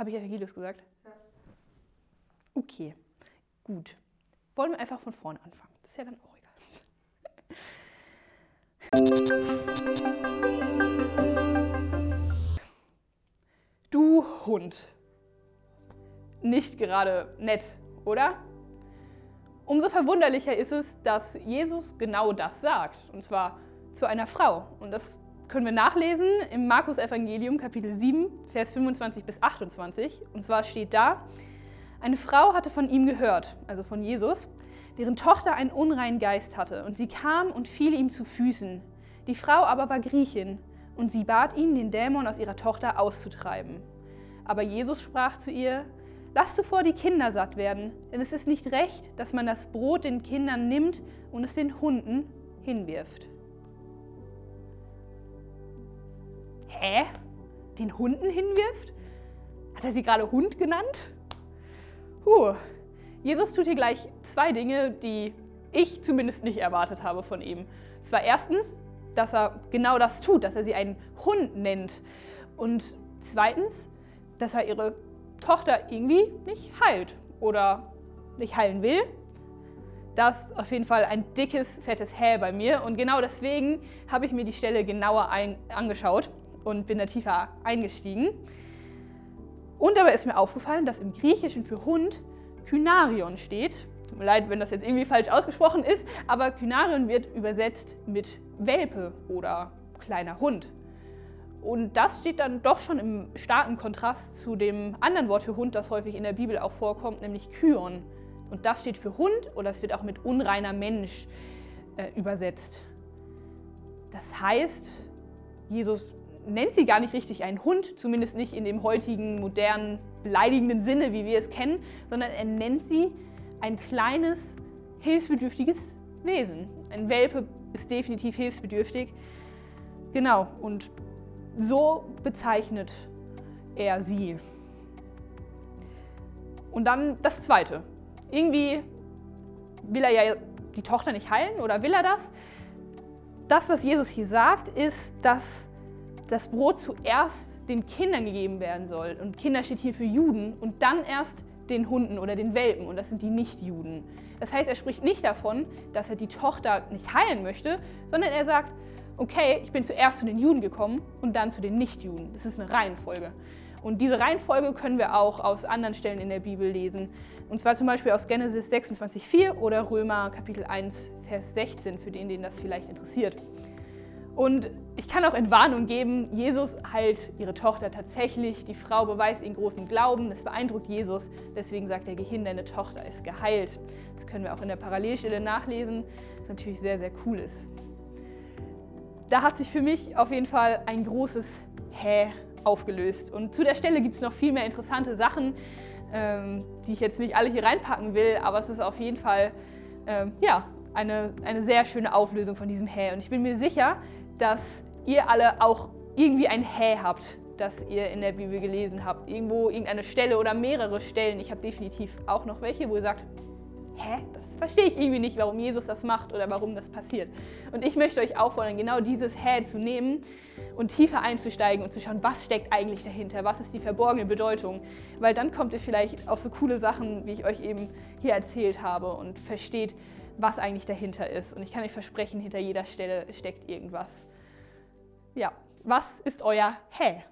Habe ich Evangelius gesagt? Ja. Okay, gut. Wollen wir einfach von vorne anfangen. Das ist ja dann auch egal. Du Hund. Nicht gerade nett, oder? Umso verwunderlicher ist es, dass Jesus genau das sagt, und zwar zu einer Frau. Und das können wir nachlesen im Markus Evangelium Kapitel 7, Vers 25 bis 28. Und zwar steht da, eine Frau hatte von ihm gehört, also von Jesus, deren Tochter einen unreinen Geist hatte, und sie kam und fiel ihm zu Füßen. Die Frau aber war Griechin, und sie bat ihn, den Dämon aus ihrer Tochter auszutreiben. Aber Jesus sprach zu ihr, Lass zuvor die Kinder satt werden, denn es ist nicht recht, dass man das Brot den Kindern nimmt und es den Hunden hinwirft. Hä? Den Hunden hinwirft? Hat er sie gerade Hund genannt? Puh. Jesus tut hier gleich zwei Dinge, die ich zumindest nicht erwartet habe von ihm. Zwar erstens, dass er genau das tut, dass er sie einen Hund nennt. Und zweitens, dass er ihre Tochter irgendwie nicht heilt oder nicht heilen will. Das ist auf jeden Fall ein dickes, fettes Hä bei mir. Und genau deswegen habe ich mir die Stelle genauer angeschaut und bin da tiefer eingestiegen. Und dabei ist mir aufgefallen, dass im Griechischen für Hund Kynarion steht. Tut mir leid, wenn das jetzt irgendwie falsch ausgesprochen ist, aber Kynarion wird übersetzt mit Welpe oder kleiner Hund. Und das steht dann doch schon im starken Kontrast zu dem anderen Wort für Hund, das häufig in der Bibel auch vorkommt, nämlich Kyon. Und das steht für Hund oder es wird auch mit unreiner Mensch äh, übersetzt. Das heißt, Jesus nennt sie gar nicht richtig einen Hund, zumindest nicht in dem heutigen modernen, beleidigenden Sinne, wie wir es kennen, sondern er nennt sie ein kleines, hilfsbedürftiges Wesen. Ein Welpe ist definitiv hilfsbedürftig. Genau, und so bezeichnet er sie. Und dann das Zweite. Irgendwie will er ja die Tochter nicht heilen oder will er das? Das, was Jesus hier sagt, ist, dass das Brot zuerst den Kindern gegeben werden soll. Und Kinder steht hier für Juden und dann erst den Hunden oder den Welpen und das sind die Nichtjuden. Das heißt, er spricht nicht davon, dass er die Tochter nicht heilen möchte, sondern er sagt, okay, ich bin zuerst zu den Juden gekommen und dann zu den Nichtjuden. Das ist eine Reihenfolge. Und diese Reihenfolge können wir auch aus anderen Stellen in der Bibel lesen. Und zwar zum Beispiel aus Genesis 26,4 oder Römer Kapitel 1, Vers 16, für den, den das vielleicht interessiert. Und ich kann auch Entwarnung geben, Jesus heilt ihre Tochter tatsächlich. Die Frau beweist ihnen großen Glauben, das beeindruckt Jesus. Deswegen sagt der Gehirn, deine Tochter ist geheilt. Das können wir auch in der Parallelstelle nachlesen, was natürlich sehr, sehr cool ist. Da hat sich für mich auf jeden Fall ein großes Hä aufgelöst. Und zu der Stelle gibt es noch viel mehr interessante Sachen, ähm, die ich jetzt nicht alle hier reinpacken will, aber es ist auf jeden Fall ähm, ja, eine, eine sehr schöne Auflösung von diesem Hä. Und ich bin mir sicher, dass ihr alle auch irgendwie ein Hä habt, das ihr in der Bibel gelesen habt. Irgendwo irgendeine Stelle oder mehrere Stellen. Ich habe definitiv auch noch welche, wo ihr sagt, hä, das verstehe ich irgendwie nicht, warum Jesus das macht oder warum das passiert. Und ich möchte euch auffordern, genau dieses Hä zu nehmen und tiefer einzusteigen und zu schauen, was steckt eigentlich dahinter, was ist die verborgene Bedeutung. Weil dann kommt ihr vielleicht auf so coole Sachen, wie ich euch eben hier erzählt habe und versteht, was eigentlich dahinter ist. Und ich kann euch versprechen, hinter jeder Stelle steckt irgendwas. Ja, was ist euer Hä?